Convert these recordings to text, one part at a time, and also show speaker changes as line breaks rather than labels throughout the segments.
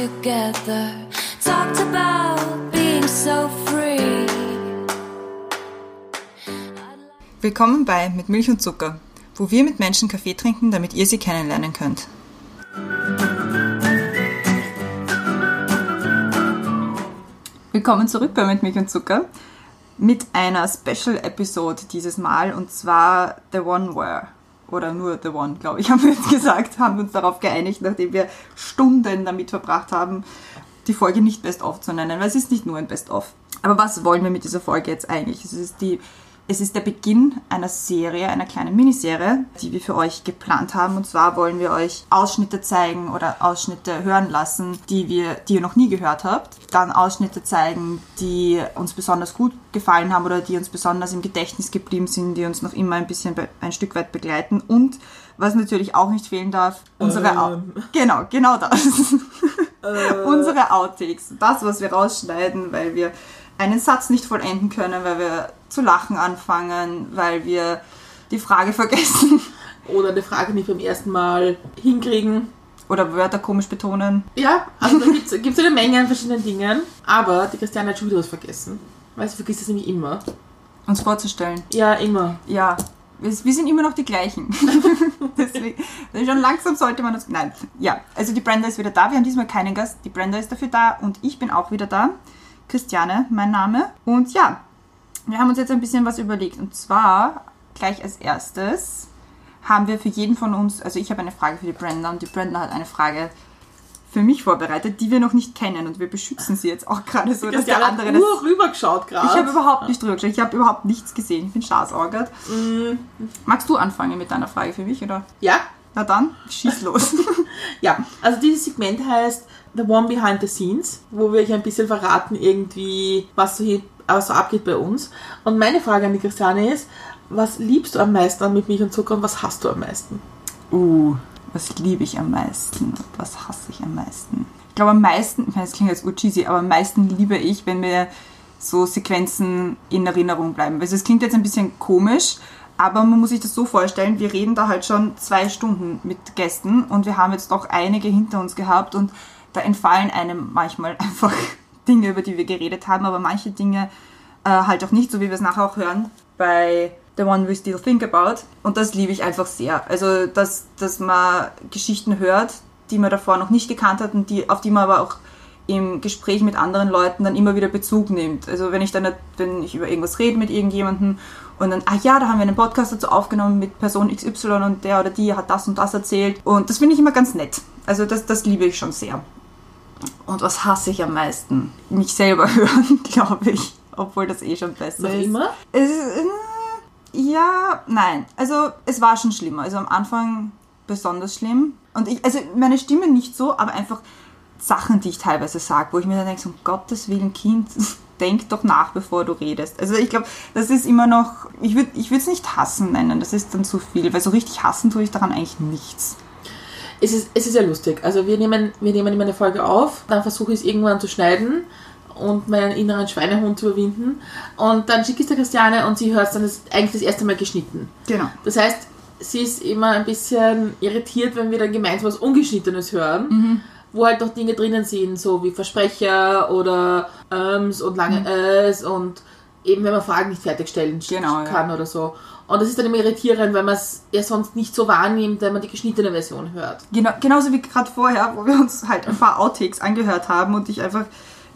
together. Talked about being so free.
Willkommen bei Mit Milch und Zucker, wo wir mit Menschen Kaffee trinken, damit ihr sie kennenlernen könnt. Willkommen zurück bei Mit Milch und Zucker mit einer Special-Episode dieses Mal und zwar The One Where. Oder nur The One, glaube ich, haben wir jetzt gesagt, haben uns darauf geeinigt, nachdem wir Stunden damit verbracht haben, die Folge nicht Best-of zu nennen, weil es ist nicht nur ein Best-of. Aber was wollen wir mit dieser Folge jetzt eigentlich? Es ist die es ist der Beginn einer Serie, einer kleinen Miniserie, die wir für euch geplant haben. Und zwar wollen wir euch Ausschnitte zeigen oder Ausschnitte hören lassen, die wir, die ihr noch nie gehört habt. Dann Ausschnitte zeigen, die uns besonders gut gefallen haben oder die uns besonders im Gedächtnis geblieben sind, die uns noch immer ein bisschen ein Stück weit begleiten. Und was natürlich auch nicht fehlen darf, unsere
Ähm.
genau, genau das. unsere Outtakes, das, was wir rausschneiden, weil wir einen Satz nicht vollenden können, weil wir zu lachen anfangen, weil wir die Frage vergessen
Oder eine Frage nicht beim ersten Mal hinkriegen.
oder Wörter komisch betonen.
Ja, also da gibt es eine Menge an verschiedenen Dingen. Aber die Christiane hat schon wieder was vergessen. Weil sie vergisst das nämlich immer.
Uns vorzustellen.
Ja, immer.
Ja, wir, wir sind immer noch die gleichen. Deswegen, schon langsam sollte man das. Nein, ja, also die Brenda ist wieder da. Wir haben diesmal keinen Gast. Die Brenda ist dafür da und ich bin auch wieder da. Christiane, mein Name. Und ja, wir haben uns jetzt ein bisschen was überlegt. Und zwar gleich als erstes haben wir für jeden von uns, also ich habe eine Frage für die Brenda und die Brenda hat eine Frage für mich vorbereitet, die wir noch nicht kennen und wir beschützen sie jetzt auch gerade so, dass der andere
hat
das
nur rübergeschaut gerade.
ich habe überhaupt nicht drüber geschaut. Ich habe überhaupt nichts gesehen. Ich bin schaßorgert. Magst du anfangen mit deiner Frage für mich, oder?
Ja,
Na dann, schieß los.
ja. Also dieses Segment heißt The One Behind the Scenes, wo wir euch ein bisschen verraten irgendwie, was so, hier, was so abgeht bei uns. Und meine Frage an die Christiane ist, was liebst du am meisten an mit Milch und Zucker und was hast du am meisten?
uh, was liebe ich am meisten? und Was hasse ich am meisten? Ich glaube am meisten, ich meine, das klingt jetzt gut cheesy, aber am meisten liebe ich, wenn mir so Sequenzen in Erinnerung bleiben. Also es klingt jetzt ein bisschen komisch, aber man muss sich das so vorstellen, wir reden da halt schon zwei Stunden mit Gästen und wir haben jetzt doch einige hinter uns gehabt und da entfallen einem manchmal einfach Dinge, über die wir geredet haben, aber manche Dinge äh, halt auch nicht, so wie wir es nachher auch hören bei The One We Still Think About. Und das liebe ich einfach sehr. Also, dass, dass man Geschichten hört, die man davor noch nicht gekannt hat und die, auf die man aber auch im Gespräch mit anderen Leuten dann immer wieder Bezug nimmt. Also wenn ich dann, wenn ich über irgendwas rede mit irgendjemandem und dann, ah ja, da haben wir einen Podcast dazu aufgenommen mit Person XY und der oder die hat das und das erzählt. Und das finde ich immer ganz nett. Also das, das liebe ich schon sehr. Und was hasse ich am meisten? Mich selber hören, glaube ich. Obwohl das eh schon besser
Noch
ist.
immer?
Es, äh, ja, nein. Also es war schon schlimmer. Also am Anfang besonders schlimm. Und ich, also meine Stimme nicht so, aber einfach Sachen, die ich teilweise sage, wo ich mir dann denke, so, um Gottes Willen, Kind, denk doch nach, bevor du redest. Also ich glaube, das ist immer noch, ich würde ich es nicht hassen nennen, das ist dann zu viel, weil so richtig hassen tue ich daran eigentlich nichts.
Es ist, es ist ja lustig. Also wir nehmen, wir nehmen immer eine Folge auf, dann versuche ich es irgendwann zu schneiden und meinen inneren Schweinehund zu überwinden. Und dann schicke ich es der Christiane und sie hört es dann das, eigentlich das erste Mal geschnitten.
Genau.
Das heißt, sie ist immer ein bisschen irritiert, wenn wir dann gemeinsam was Ungeschnittenes hören,
Mhm.
Wo halt noch Dinge drinnen sind, so wie Versprecher oder Äms und lange Äs und eben wenn man Fragen nicht fertigstellen
Genau,
kann oder so. Und das ist dann immer irritierend, weil man es ja sonst nicht so wahrnimmt, wenn man die geschnittene Version hört.
Genau, genauso wie gerade vorher, wo wir uns halt ein paar Outtakes angehört haben und ich einfach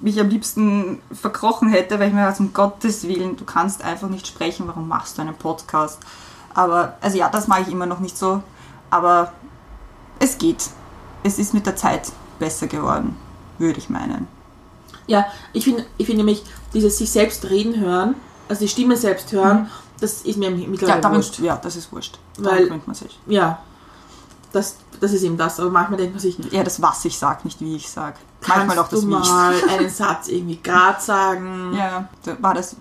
mich am liebsten verkrochen hätte, weil ich mir dachte, um Gottes Willen, du kannst einfach nicht sprechen, warum machst du einen Podcast? Aber, also ja, das mache ich immer noch nicht so, aber es geht. Es ist mit der Zeit besser geworden, würde ich meinen.
Ja, ich finde ich find nämlich, dieses sich selbst reden hören, also die Stimme selbst hören, das ist mir
Ja,
mittlerweile
darin,
wurscht.
ja, das ist wurscht.
Weil-
Daran gewöhnt man sich.
Ja, das, das ist eben das. Aber manchmal denkt man sich,
Eher das, was ich sage, nicht wie ich sage. Manchmal auch das,
du
wie ich
mal einen Satz irgendwie gerade sagen.
Ja, war das,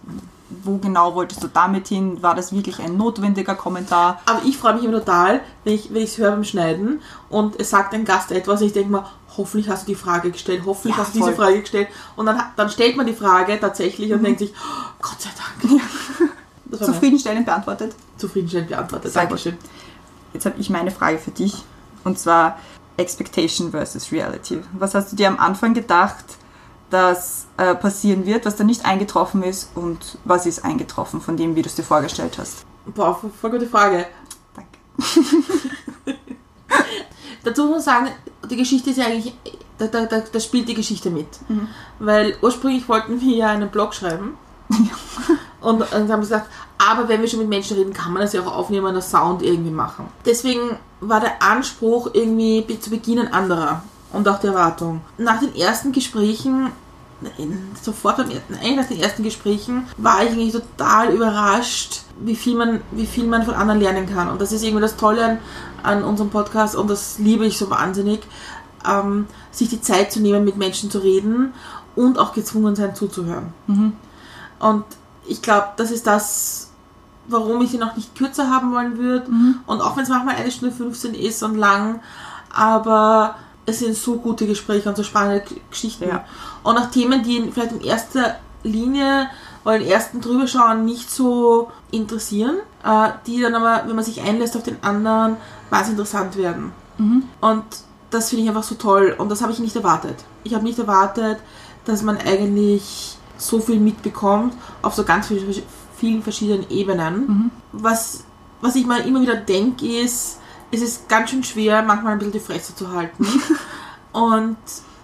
wo genau wolltest du damit hin? War das wirklich ein notwendiger Kommentar?
Aber ich freue mich immer total, wenn ich es höre beim Schneiden und es sagt ein Gast etwas und ich denke mir, hoffentlich hast du die Frage gestellt, hoffentlich
Ja,
hast du diese. Frage gestellt. Und dann, dann stellt man die Frage tatsächlich
Mhm.
und denkt sich, oh, Gott sei Dank. Mein
Zufriedenstellend beantwortet.
zufriedenstellend beantwortet. Dankeschön.
Jetzt habe ich meine Frage für dich. Und zwar, Expectation versus Reality. Was hast du dir am Anfang gedacht, dass äh, passieren wird, was da nicht eingetroffen ist und was ist eingetroffen von dem, wie du es dir vorgestellt hast?
Boah, voll gute Frage.
Danke.
Dazu muss man sagen, die Geschichte ist ja eigentlich, da, da, da, da spielt die Geschichte mit. Weil ursprünglich wollten wir ja einen Blog schreiben. Und dann haben wir gesagt, aber wenn wir schon mit Menschen reden, kann man das ja auch aufnehmen und das Sound irgendwie machen. Deswegen war der Anspruch irgendwie zu Beginn ein anderer und auch die Erwartung. Nach den ersten Gesprächen, nein, sofort eigentlich nach den ersten Gesprächen, war ich eigentlich total überrascht, wie viel man, wie viel man von anderen lernen kann. Und das ist irgendwie das Tolle an, an unserem Podcast und das liebe ich so wahnsinnig, ähm, sich die Zeit zu nehmen, mit Menschen zu reden und auch gezwungen sein zuzuhören. Und ich glaube, das ist das, warum ich sie noch nicht kürzer haben wollen würde. Und auch wenn es manchmal eine Stunde 15 ist und lang, aber es sind so gute Gespräche und so spannende Geschichten.
Ja.
Und auch Themen, die vielleicht in erster Linie oder im ersten Drüberschauen nicht so interessieren, äh, die dann aber, wenn man sich einlässt auf den anderen, wahnsinnig interessant werden. Und das finde ich einfach so toll und das habe ich nicht erwartet. Ich habe nicht erwartet, dass man eigentlich so viel mitbekommt auf so ganz viel, vielen verschiedenen Ebenen. Was, was ich mal immer wieder denke, ist, es ist ganz schön schwer, manchmal ein bisschen die Fresse zu halten. und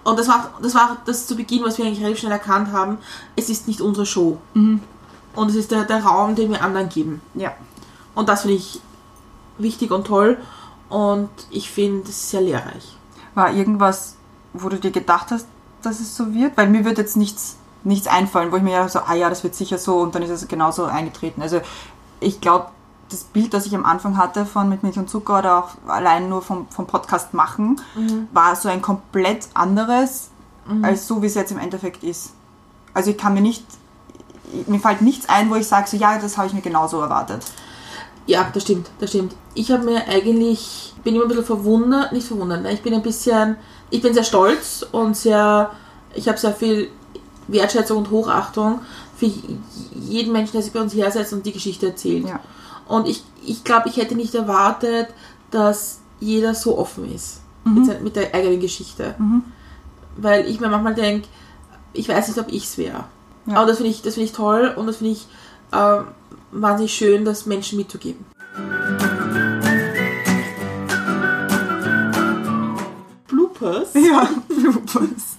und das war, das war das zu Beginn, was wir eigentlich relativ schnell erkannt haben. Es ist nicht unsere Show. Und es ist der, der Raum, den wir anderen geben.
Ja.
Und das finde ich wichtig und toll. Und ich finde es sehr lehrreich.
War irgendwas, wo du dir gedacht hast, dass es so wird? Weil mir wird jetzt nichts, nichts einfallen, wo ich mir ja so, ah ja, das wird sicher so und dann ist es genauso eingetreten. Also ich glaube, das Bild, das ich am Anfang hatte von mit Milch und Zucker oder auch allein nur vom, vom Podcast machen, war so ein komplett anderes, als so wie es jetzt im Endeffekt ist. Also ich kann mir nicht, mir fällt nichts ein, wo ich sage, so ja, das habe ich mir genauso erwartet.
Ja, das stimmt, das stimmt. Ich habe mir eigentlich, bin immer ein bisschen verwundert, nicht verwundert, ne? ich bin ein bisschen, ich bin sehr stolz und sehr, ich habe sehr viel Wertschätzung und Hochachtung für jeden Menschen, der sich bei uns hersetzt und die Geschichte erzählt.
Ja.
Und ich, ich glaube, ich hätte nicht erwartet, dass jeder so offen ist mit, sein- mit der eigenen Geschichte. Weil ich mir manchmal denke, ich weiß nicht, ob ich es wäre.
Ja.
Aber das finde ich, das finde ich toll und das finde ich ähm, wahnsinnig schön, das Menschen mitzugeben. Bloopers?
Ja, Bloopers.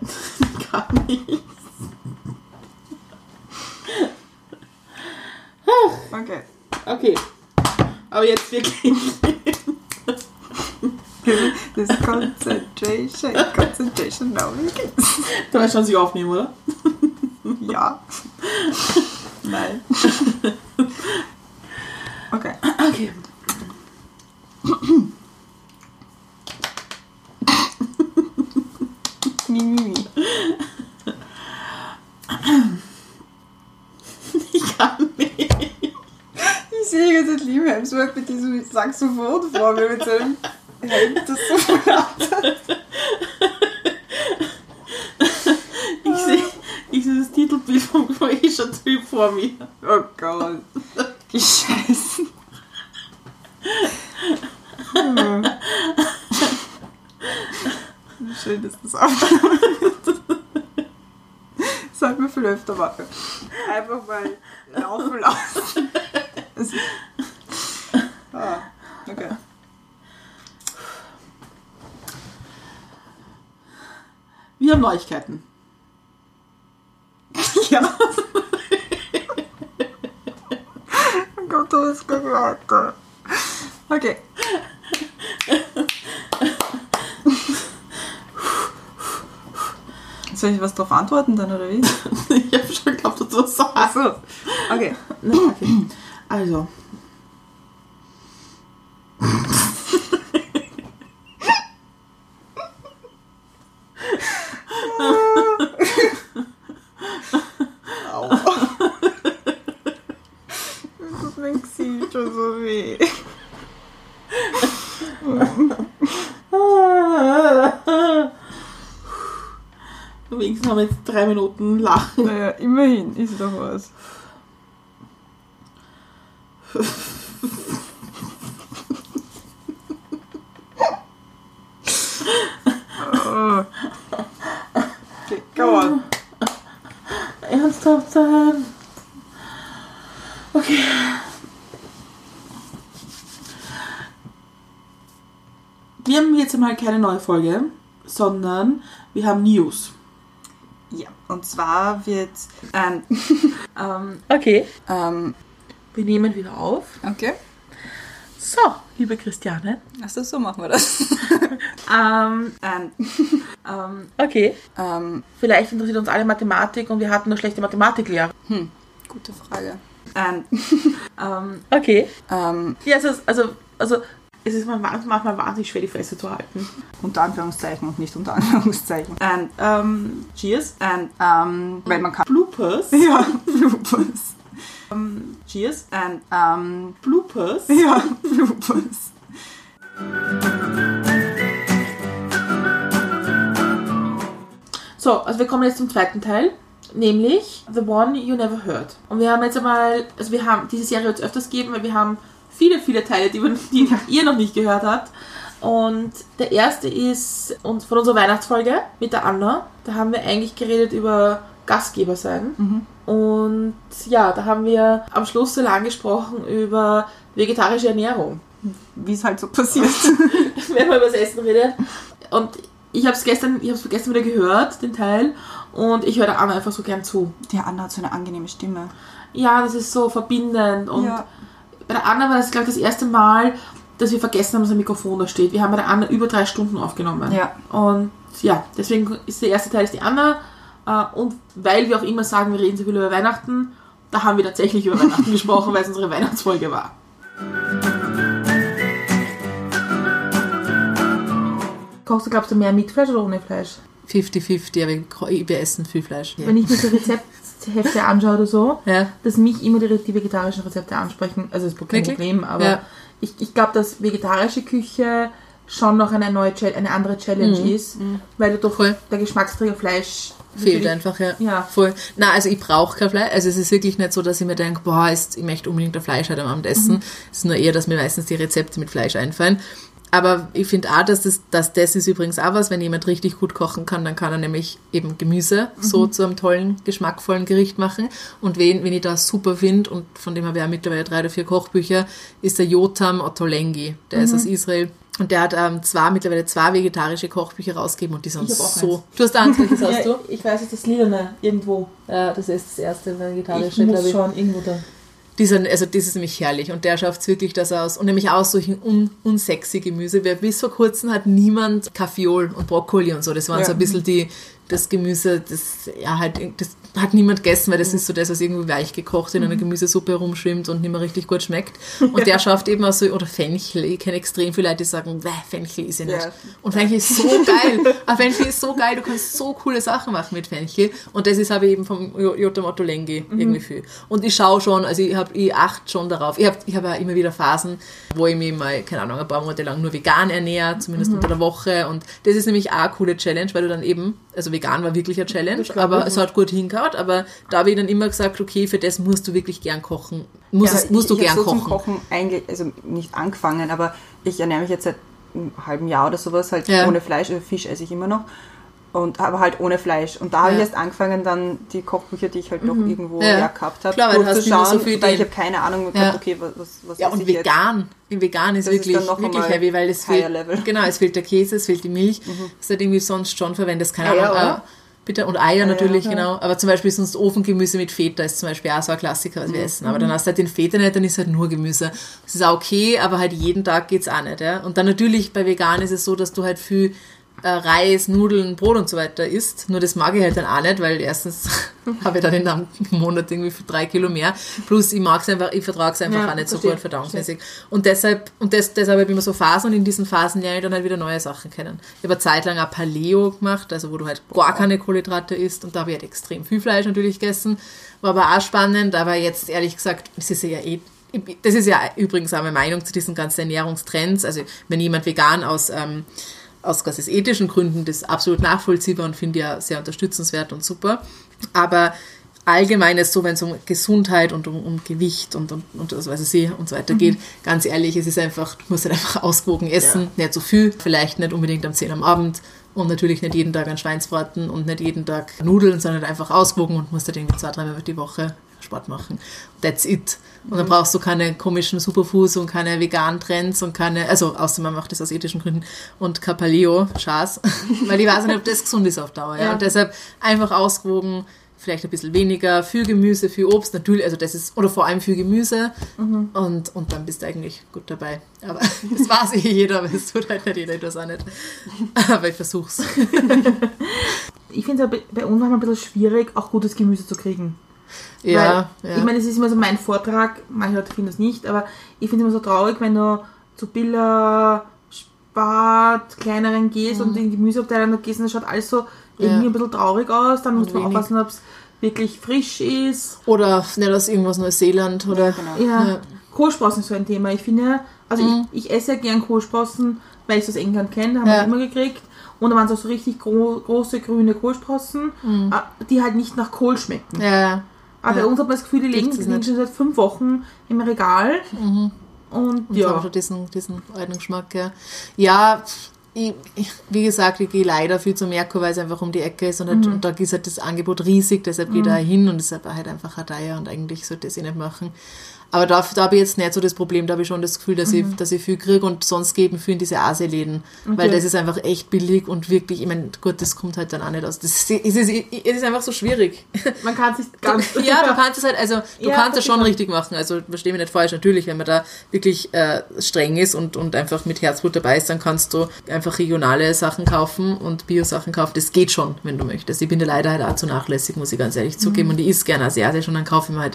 Gar nicht.
Okay.
Okay. Aber jetzt wirklich.
Das Concentration, Concentration, now get.
Du weißt schon, sie aufnehmen, oder?
Ja. Nein. Okay.
Okay.
Mi, mi, mi.
Ich kann nicht.
Ich sehe jetzt den Liam Hemsworth mit diesem Saxophon vor mir mit seinem Hemd, das so flattert.
Ich sehe ich seh das Titelbild vom Croatia-Typ vor mir.
Oh Gott. Wie scheiße. Hm. Schön, dass das aufgenommen wird. Sollten wir viel öfter machen. Einfach mal laufen lassen. Ah, okay.
Wir haben Neuigkeiten.
Ja. oh Gott, du hast gehört. Okay. Soll ich was drauf antworten dann, oder wie?
Ich habe schon geglaubt, sagst.
Achso. Okay.
Na, okay. Also. kann jetzt drei Minuten lachen.
Naja, immerhin ist doch was.
oh. okay, go on. Ernsthaft sein. Okay. Wir haben jetzt mal keine neue Folge, sondern wir haben News.
Und zwar wird. Ähm, ähm,
Okay.
ähm,
Wir nehmen wieder auf.
okay.
So, liebe Christiane.
Achso, so machen wir das.
Ähm,
ähm, ähm,
okay.
ähm,
Vielleicht interessiert uns alle Mathematik und wir hatten eine schlechte Mathematiklehrer.
hm, gute Frage. Ähm, ähm,
Okay.
ähm,
Ja, also, also, also es ist manchmal wahnsinnig schwer, die Fresse zu halten.
unter Anführungszeichen und nicht unter Anführungszeichen. Ähm,
Ähm, cheers.
ähm, ähm, weil man kann.
Bloopers.
Ja, Bloopers.
Ähm, cheers.
Ähm, ähm,
Bloopers.
ja, Bloopers.
So, also wir kommen jetzt zum zweiten Teil, nämlich The One You Never Heard. Und wir haben jetzt einmal, also wir haben diese Serie jetzt öfters geben, weil wir haben viele, viele Teile, die, die ihr noch nicht gehört habt. Und der erste ist von unserer Weihnachtsfolge mit der Anna. Da haben wir eigentlich geredet über Gastgeber sein. Und ja, da haben wir am Schluss so lange gesprochen über vegetarische Ernährung.
Wie es halt so passiert.
wenn man über das Essen redet. Und ich habe es gestern, ich gestern wieder gehört, den Teil, und ich höre der Anna einfach so gern zu.
Die Anna hat so eine angenehme Stimme.
Ja, das ist so verbindend. Und
Ja.
Bei der Anna war das, glaube ich, das erste Mal, dass wir vergessen haben, dass ein Mikrofon da steht. Wir haben bei der Anna über drei Stunden aufgenommen.
Ja.
Und ja, deswegen ist der erste Teil ist die Anna. Äh, Und weil wir auch immer sagen, wir reden so viel über Weihnachten, da haben wir tatsächlich über Weihnachten gesprochen, weil es unsere Weihnachtsfolge war. Kochst du, glaubst du, mehr mit Fleisch oder ohne Fleisch?
50-50, aber wir essen viel Fleisch.
Wenn ich mir so Rezepthefte anschaue oder so,
Ja.
dass mich immer die, die vegetarischen Rezepte ansprechen. Also das ist kein
Wirklich?
Problem, aber
Ja.
ich, ich glaube, dass vegetarische Küche schon noch eine neue eine andere Challenge ist, weil du doch
Voll.
der Geschmacksträger Fleisch
Fehlt einfach, ja.
Ja.
Voll. Na, also ich brauche kein Fleisch. Also es ist wirklich nicht so, dass ich mir denke, boah, ist, ich möchte unbedingt ein Fleisch heute am Abend essen. Es ist nur eher, dass mir meistens die Rezepte mit Fleisch einfallen. Aber ich finde auch, dass das, dass das ist übrigens auch was, wenn jemand richtig gut kochen kann, dann kann er nämlich eben Gemüse so zu einem tollen, geschmackvollen Gericht machen. Und wen, wen ich da super finde, und von dem habe ich auch mittlerweile drei oder vier Kochbücher, ist der Jotam Ottolenghi. Der ist aus Israel. Und der hat ähm, zwei, mittlerweile zwei vegetarische Kochbücher rausgegeben und die sind
Ich
so.
eins.
Du hast eins, welches hast
Ja,
du?
ich weiß, es ist das Lilane irgendwo.
Ja, das ist das erste
Ich
vegetarische,
muss
glaube ich.
schon irgendwo da.
Dieser, also das ist nämlich herrlich und der schafft es wirklich, dass er aus, und nämlich aus solchen un, unsexy Gemüse, weil bis vor kurzem hat niemand Kaffeeol und Brokkoli und so, das waren
Ja.
so ein bisschen die, das Gemüse, das, ja halt, das hat niemand gegessen, weil das ist so das, was irgendwie weich gekocht in einer Gemüsesuppe rumschwimmt und nicht mehr richtig gut schmeckt. Und der schafft eben auch so, oder Fenchel, ich kenne extrem viele Leute, die sagen, "Bäh, Fenchel ist ja nicht.
Ja.
Und Fenchel ist so geil. Aber Fenchel ist so geil, du kannst so coole Sachen machen mit Fenchel. Und das ist habe ich eben vom Jo- Jotam Ottolenghi irgendwie viel. Und ich schaue schon, also ich habe, ich achte schon darauf. Ich habe ich hab ja immer wieder Phasen, wo ich mich mal, keine Ahnung, ein paar Monate lang nur vegan ernähre, zumindest unter der Woche. Und das ist nämlich auch eine coole Challenge, weil du dann eben, also vegan war wirklich eine Challenge, aber es hat gut hingehauen. Aber da habe ich dann immer gesagt, okay, für das musst du wirklich gern kochen. Musst, es, musst du
ich, ich
gern
so
kochen.
Zum Kochen eigentlich, also nicht angefangen, aber ich ernähre mich jetzt seit einem halben Jahr oder sowas halt
Ja.
ohne Fleisch. Also Fisch esse ich immer noch. Und aber halt ohne Fleisch. Und da habe ich
Ja.
erst angefangen, dann die Kochbücher, die ich halt noch irgendwo
Ja.
ja. gehabt habe, durchzuschauen,
so viele
weil ich habe keine Ahnung gehabt,
Ja.
okay, was, was, was
Ja, und
ich jetzt?
vegan. In vegan ist
Das ist
wirklich,
noch
wirklich heavy, weil es fehlt,
level.
genau, es fehlt der Käse, es fehlt die Milch, das halt irgendwie sonst schon verwendest, keine
Eier,
Ahnung.
oder?
äh, Bitte, und Eier natürlich,
ja.
genau. Aber zum Beispiel sonst Ofengemüse mit Feta ist zum Beispiel auch so ein Klassiker, was wir essen. Aber dann hast du halt den Feta nicht, dann ist halt nur Gemüse. Das ist auch okay, aber halt jeden Tag geht's auch nicht. Ja? Und dann natürlich bei vegan ist es so, dass du halt viel äh, Reis, Nudeln, Brot und so weiter isst. Nur das mag ich halt dann auch nicht, weil erstens habe ich dann in einem Monat irgendwie für drei Kilo mehr. Plus ich mag es einfach, ich vertrage es einfach
Ja,
auch nicht so gut verdauungsmäßig. Und deshalb, und das, deshalb habe ich immer so Phasen und in diesen Phasen lerne ich dann halt wieder neue Sachen kennen. Ich habe eine Zeit lang auch Paleo gemacht, also wo du halt gar keine Kohlenhydrate isst und da habe ich halt extrem viel Fleisch natürlich gegessen. War aber auch spannend, aber jetzt ehrlich gesagt, es ist ja eh das ist ja übrigens auch meine Meinung zu diesen ganzen Ernährungstrends. Also wenn jemand vegan aus ähm, aus ganz aus ethischen Gründen das absolut nachvollziehbar und finde ja sehr unterstützenswert und super. Aber allgemein ist so, wenn es um Gesundheit und um, um Gewicht und, und, und das weiß ich und so weiter geht, ganz ehrlich, es ist einfach, du musst halt einfach ausgewogen essen, nicht so viel, vielleicht nicht unbedingt am 10 am Abend, Und natürlich nicht jeden Tag ein Schweinsbraten und nicht jeden Tag Nudeln, sondern einfach ausgewogen und musst halt irgendwie zwei, dreimal die Woche Sport machen. That's it. Und dann brauchst du keine komischen Superfoods und keine veganen Trends und keine, also außer man macht das aus ethischen Gründen und kein Paleo, Schaß, weil ich weiß nicht, ob das gesund ist auf Dauer. Ja.
Ja.
Und deshalb einfach ausgewogen, vielleicht ein bisschen weniger, viel Gemüse, viel Obst, natürlich, also das ist, oder vor allem viel Gemüse und, und dann bist du eigentlich gut dabei. Aber das weiß eh jeder, aber es tut halt nicht jeder, ich es auch nicht. Aber ich versuch's.
Ich finde es bei bei uns manchmal ein bisschen schwierig, auch gutes Gemüse zu kriegen.
Ja,
Weil,
ja.
Ich meine, es ist immer so mein Vortrag, manche Leute finden das nicht, aber ich finde es immer so traurig, wenn du zu Billa, Spat, kleineren gehst und in die Gemüseabteilung gehst und das schaut alles so irgendwie
Ja.
ein bisschen traurig aus. Dann musst du
wenig.
aufpassen, ob es wirklich frisch ist.
Oder nicht aus irgendwas Neuseeland oder.
genau.
Ja,
Ja.
Kohlsprossen ist so ein Thema. Ich finde, also ich, ich esse ja gern Kohlsprossen, weil ich es aus England kenne, haben
Ja.
wir immer gekriegt. Und da waren es auch so richtig gro große grüne Kohlsprossen, äh, die halt nicht nach Kohl schmecken.
Ja,
Aber bei
Ja.
uns hat man das Gefühl, die liegen, schon seit fünf Wochen im Regal. Und
Und
ja,
haben schon diesen, diesen alten Geschmack, ja. Ja, ich, ich, wie gesagt, ich gehe leider viel zu Merkur, weil es einfach um die Ecke ist und, halt, und da ist halt das Angebot riesig, deshalb gehe ich da hin und deshalb halt einfach ein Deier und eigentlich sollte ich das eh nicht machen. Aber da, da habe ich jetzt nicht so das Problem, da habe ich schon das Gefühl, dass, ich, dass ich viel kriege und sonst geben viel in diese Aseläden, weil
Okay.
das ist einfach echt billig und wirklich, ich meine, gut, das kommt halt dann auch nicht aus. Das ist, es ist, es ist einfach so schwierig.
man kann sich ganz.
Ja, du kannst es halt, also du
Ja,
kannst es schon richtig machen. Also verstehe mich nicht falsch, natürlich, wenn man da wirklich äh, streng ist und, und einfach mit Herzblut dabei ist, dann kannst du einfach regionale Sachen kaufen und Bio-Sachen kaufen. Das geht schon, wenn du möchtest. Ich bin da leider halt auch zu nachlässig, muss ich ganz ehrlich zugeben. Und ich isst gerne asiatisch und dann kaufe ich mir halt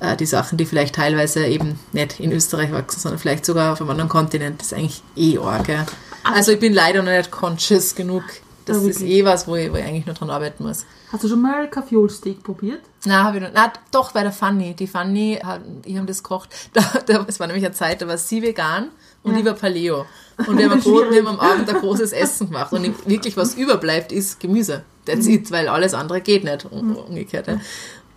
äh, die Sachen, die vielleicht teilweise eben nicht in Österreich wachsen, sondern vielleicht sogar auf einem anderen Kontinent. Das ist eigentlich eh arg. Ja. Also ich bin leider noch nicht conscious genug. Das
Ja,
ist eh was, wo ich, wo ich eigentlich nur dran arbeiten muss.
Hast du schon mal Kaffeolsteak probiert?
Na, habe ich noch. Na, doch, bei der Fanny. Die Fanny, ich habe das gekocht. Es war nämlich eine Zeit, da war sie vegan und
Ja.
ich war Paleo. Und wir haben, ein gro-
Schwierig.
wir haben am Abend ein großes Essen gemacht. Und wirklich, was überbleibt, ist Gemüse. That's it, weil alles andere geht nicht. Um, umgekehrt. Ja.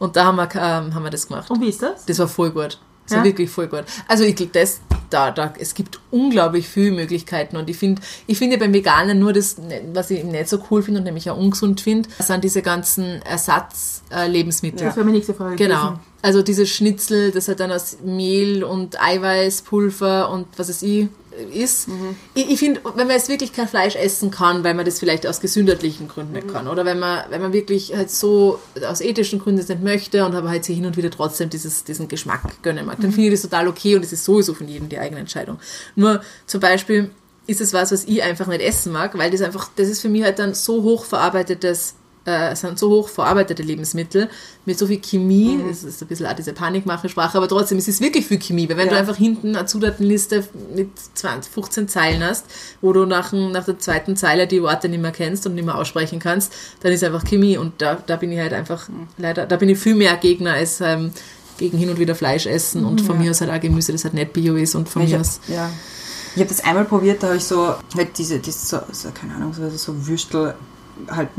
Und da haben wir, ähm, haben wir das gemacht.
Und wie ist das?
Das war voll gut. Das
Ja?
war wirklich voll gut. Also ich das, da, da, es gibt unglaublich viele Möglichkeiten und ich finde, ich finde beim Veganen nur das, was ich nicht so cool finde und nämlich auch ungesund finde, sind diese ganzen Ersatzlebensmittel.
Das wäre meine nächste Frage.
Genau.
gewesen.
Also diese Schnitzel, das halt dann aus Mehl und Eiweißpulver und was es ich ist. Ich, ich finde, wenn man jetzt wirklich kein Fleisch essen kann, weil man das vielleicht aus gesundheitlichen Gründen nicht kann, oder wenn man, wenn man wirklich halt so aus ethischen Gründen das nicht möchte und aber halt sich hin und wieder trotzdem dieses, diesen Geschmack gönnen mag, dann finde ich das total okay und es ist sowieso von jedem die eigene Entscheidung. Nur zum Beispiel ist es was, was ich einfach nicht essen mag, weil das einfach, das ist für mich halt dann so hoch verarbeitetes äh, sind so hoch verarbeitete Lebensmittel mit so viel Chemie, das ist ein bisschen auch diese Panikmache-Sprache, aber trotzdem, es ist wirklich viel Chemie, weil wenn du
Ja.
einfach hinten eine Zutatenliste mit 20, 15 Zeilen hast, wo du nach, nach der zweiten Zeile die Worte nicht mehr kennst und nicht mehr aussprechen kannst, dann ist einfach Chemie und da, da bin ich halt einfach, leider, da bin ich viel mehr Gegner als ähm, gegen hin und wieder Fleisch essen und von mir aus halt auch Gemüse, das halt nicht Bio ist und von
Ich
mir
hab,
aus.
ja. ich habe das einmal probiert, da habe ich so, halt diese, diese so, so, keine Ahnung, so, so Würstel, halt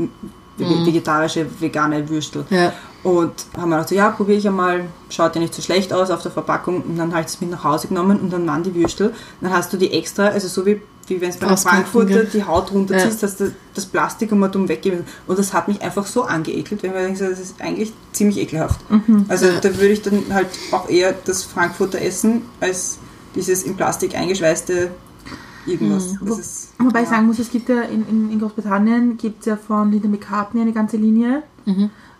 ve- vegetarische, vegane Würstel.
Ja.
Und haben wir gedacht, so, ja, probiere ich einmal, schaut ja nicht so schlecht aus auf der Verpackung. Und dann habe ich es mit nach Hause genommen und dann waren die Würstel. Dann hast du die extra, also so wie, wie wenn es bei einer Frankfurter die Haut runterziehst, dass du das Plastik einmal dumm weggeben. Und das hat mich einfach so angeekelt, mir denke, so, das ist eigentlich ziemlich ekelhaft. Also da würde ich dann halt auch eher das Frankfurter essen, als dieses in Plastik eingeschweißte irgendwas. Das ist,
Wobei ich
ja.
sagen muss, es gibt ja in, in, in Großbritannien gibt es ja von Linda McCartney eine ganze Linie.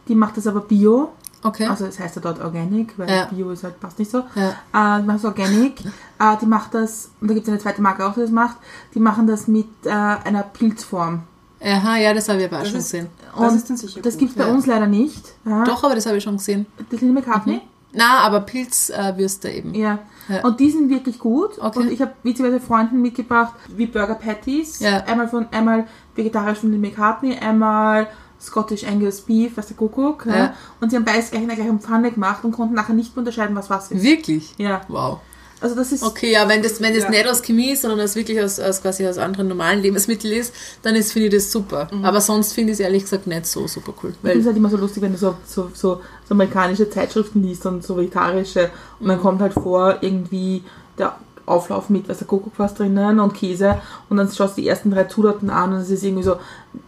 Die macht das aber Bio.
Okay.
Also es heißt ja dort Organic, weil
Ja.
Bio ist halt passt nicht so.
Ja.
Äh, die macht das Organic. äh, die macht das, und da gibt es eine zweite Marke auch, die das macht, die machen das mit äh, einer Pilzform.
Aha, ja, das habe ich aber auch
Das
schon
ist-
gesehen.
Das ist dann sicher
Das gibt es bei
Ja.
uns leider nicht.
Doch, aber das habe ich schon gesehen.
Das Linda McCartney.
Na, aber Pilzwürste eben.
Ja.
Ja.
Und die sind wirklich gut.
Okay.
Und ich habe witzigerweise Freunden mitgebracht, wie Burger Patties.
Ja.
Einmal von einmal vegetarisch von Linda McCartney, einmal Scottish Angus Beef, was der Kuckuck. Ja.
Ja.
Und sie haben beides gleich in der gleichen Pfanne gemacht und konnten nachher nicht mehr unterscheiden, was was ist.
Wirklich?
Ja.
Wow.
Also das ist
Okay, ja, wenn das, wenn das
Ja.
nicht aus Chemie ist, sondern aus wirklich aus, aus quasi aus anderen normalen Lebensmitteln ist, dann ist, finde ich das super. Aber sonst finde ich es ehrlich gesagt nicht so super cool.
Ich finde es
Weil,
halt immer so lustig, wenn du so, so, so, so amerikanische Zeitschriften liest und so vegetarische und
Mhm.
dann kommt halt vor irgendwie der Auflauf mit, was der Kokosquass drinnen und Käse und dann schaust du die ersten drei Zutaten an und es ist irgendwie so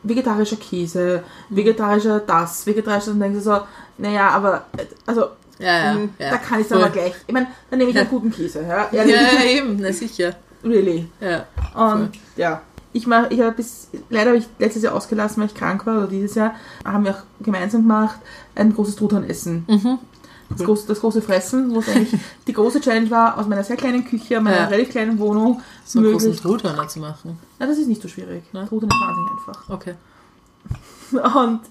vegetarischer Käse, vegetarischer das, vegetarischer und dann denkst du so, naja, aber äh, also
Ja, ja, ja.
da kann ich es
Voll.
aber gleich. Ich meine, dann nehme ich einen guten Käse, ja?
Ja, eben, na sicher.
really.
Ja.
Und ja, ich mache, ich habe bis, leider habe ich letztes Jahr ausgelassen, weil ich krank war, oder dieses Jahr, haben wir auch gemeinsam gemacht, ein großes Truthahn-Essen.
Mhm.
Das, große, das große Fressen, wo es eigentlich die große Challenge war, aus meiner sehr kleinen Küche, meiner
Ja.
relativ kleinen Wohnung,
So einen großen. Truthahn zu machen.
Na, das ist nicht so schwierig.
Ne?
Truthahn ist wahnsinnig einfach.
Okay.
Und